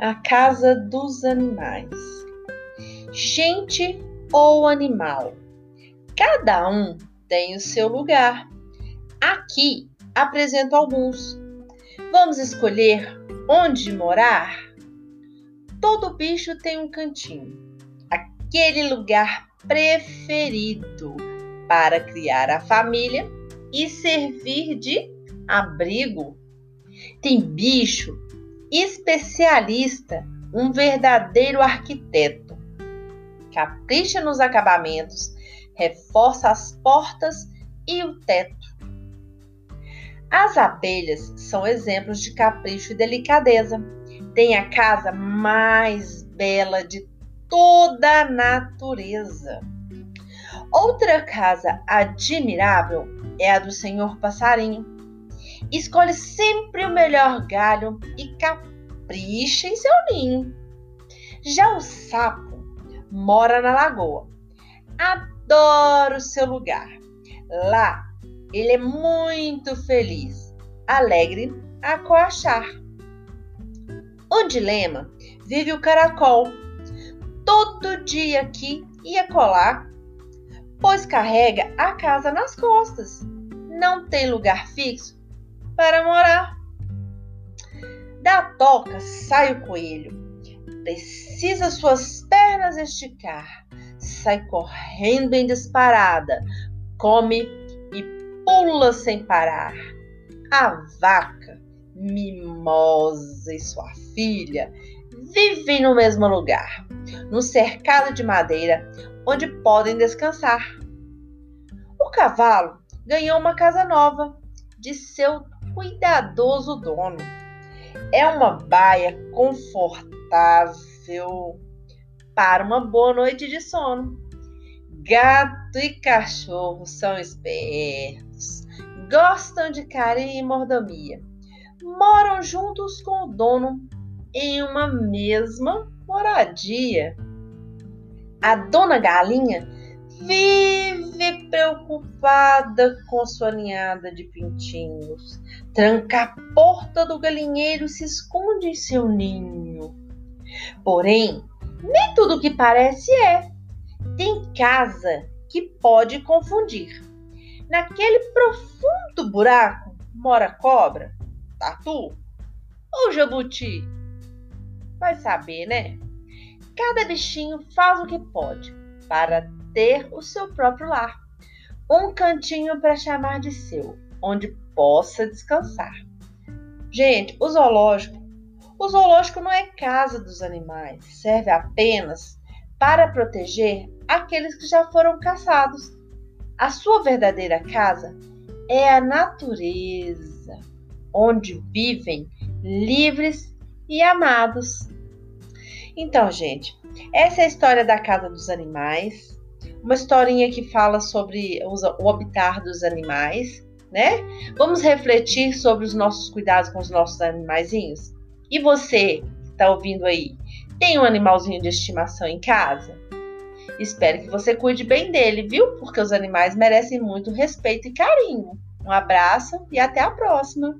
A casa dos animais. Gente ou animal? Cada um tem o seu lugar. Aqui apresento alguns. Vamos escolher onde morar? Todo bicho tem um cantinho, aquele lugar preferido para criar a família e servir de abrigo. Tem bicho especialista, um verdadeiro arquiteto. Capricha nos acabamentos, reforça as portas e o teto. As abelhas são exemplos de capricho e delicadeza. Tem a casa mais bela de toda a natureza. Outra casa admirável é a do Senhor Passarinho. Escolhe sempre o melhor galho e capricha em seu ninho. Já o sapo mora na lagoa. Adora o seu lugar. Lá ele é muito feliz, alegre a coachar. Onde Lema vive o caracol. Todo dia aqui e acolá pois carrega a casa nas costas. Não tem lugar fixo para morar. Da toca sai o coelho. Precisa suas pernas esticar. Sai correndo em disparada. Come e pula sem parar. A vaca, mimosa e sua filha vivem no mesmo lugar, no cercado de madeira, onde podem descansar. O cavalo ganhou uma casa nova de seu cuidadoso dono. É uma baia confortável para uma boa noite de sono. Gato e cachorro são espertos, gostam de carinho e mordomia. Moram juntos com o dono em uma mesma moradia. A dona galinha vive preocupada com sua ninhada de pintinhos. Tranca a porta do galinheiro e se esconde em seu ninho. Porém, nem tudo que parece é. Tem casa que pode confundir. Naquele profundo buraco mora cobra, tatu ou jabuti? Vai saber, né? Cada bichinho faz o que pode para ter o seu próprio lar. Um cantinho para chamar de seu, onde possa descansar. Gente, o zoológico, o zoológico não é casa dos animais, serve apenas para proteger aqueles que já foram caçados. A sua verdadeira casa é a natureza, onde vivem livres e amados. Então, gente, essa é a história da Casa dos Animais, uma historinha que fala sobre o habitar dos animais, né? Vamos refletir sobre os nossos cuidados com os nossos animaizinhos? E você que está ouvindo aí, tem um animalzinho de estimação em casa? Espero que você cuide bem dele, viu? Porque os animais merecem muito respeito e carinho. Um abraço e até a próxima!